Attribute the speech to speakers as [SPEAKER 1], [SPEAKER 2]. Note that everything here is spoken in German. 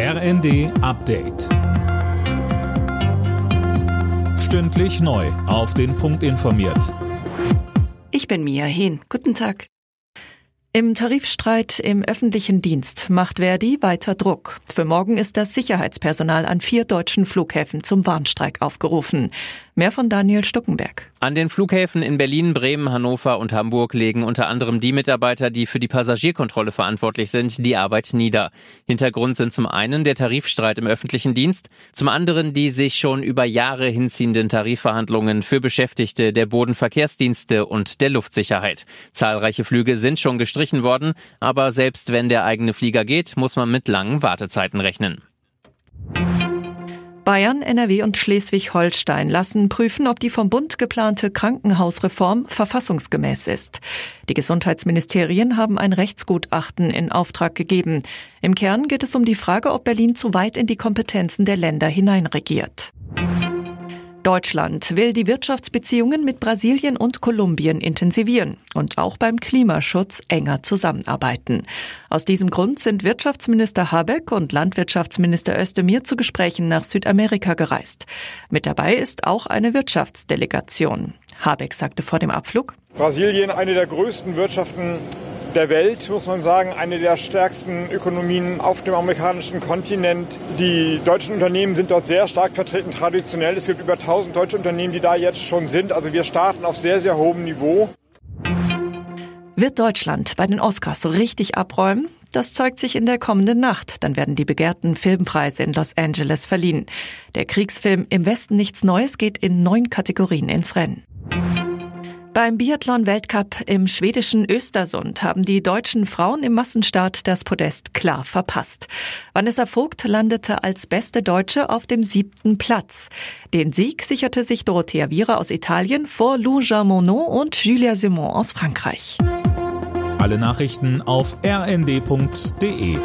[SPEAKER 1] RND Update. Stündlich neu. Auf den Punkt informiert.
[SPEAKER 2] Ich bin Mia Hehn. Guten Tag. Im Tarifstreit im öffentlichen Dienst macht Verdi weiter Druck. Für morgen ist das Sicherheitspersonal an vier deutschen Flughäfen zum Warnstreik aufgerufen. Mehr von Daniel Stuckenberg.
[SPEAKER 3] An den Flughäfen in Berlin, Bremen, Hannover und Hamburg legen unter anderem die Mitarbeiter, die für die Passagierkontrolle verantwortlich sind, die Arbeit nieder. Hintergrund sind zum einen der Tarifstreit im öffentlichen Dienst, zum anderen die sich schon über Jahre hinziehenden Tarifverhandlungen für Beschäftigte der Bodenverkehrsdienste und der Luftsicherheit. Zahlreiche Flüge sind schon gestrichen worden, aber selbst wenn der eigene Flieger geht, muss man mit langen Wartezeiten rechnen.
[SPEAKER 2] Bayern, NRW und Schleswig-Holstein lassen prüfen, ob die vom Bund geplante Krankenhausreform verfassungsgemäß ist. Die Gesundheitsministerien haben ein Rechtsgutachten in Auftrag gegeben. Im Kern geht es um die Frage, ob Berlin zu weit in die Kompetenzen der Länder hineinregiert. Deutschland will die Wirtschaftsbeziehungen mit Brasilien und Kolumbien intensivieren und auch beim Klimaschutz enger zusammenarbeiten. Aus diesem Grund sind Wirtschaftsminister Habeck und Landwirtschaftsminister Özdemir zu Gesprächen nach Südamerika gereist. Mit dabei ist auch eine Wirtschaftsdelegation. Habeck sagte vor dem Abflug,
[SPEAKER 4] Brasilien, eine der größten Wirtschaften der Welt, muss man sagen, eine der stärksten Ökonomien auf dem amerikanischen Kontinent. Die deutschen Unternehmen sind dort sehr stark vertreten, traditionell. Es gibt über 1000 deutsche Unternehmen, die da jetzt schon sind. Also wir starten auf sehr, sehr hohem Niveau.
[SPEAKER 2] Wird Deutschland bei den Oscars so richtig abräumen? Das zeugt sich in der kommenden Nacht. Dann werden die begehrten Filmpreise in Los Angeles verliehen. Der Kriegsfilm Im Westen nichts Neues geht in neun Kategorien ins Rennen. Beim Biathlon-Weltcup im schwedischen Östersund haben die deutschen Frauen im Massenstart das Podest klar verpasst. Vanessa Vogt landete als beste Deutsche auf dem siebten Platz. Den Sieg sicherte sich Dorothea Viera aus Italien vor Lou Jean Monod und Julia Simon aus Frankreich.
[SPEAKER 1] Alle Nachrichten auf rnd.de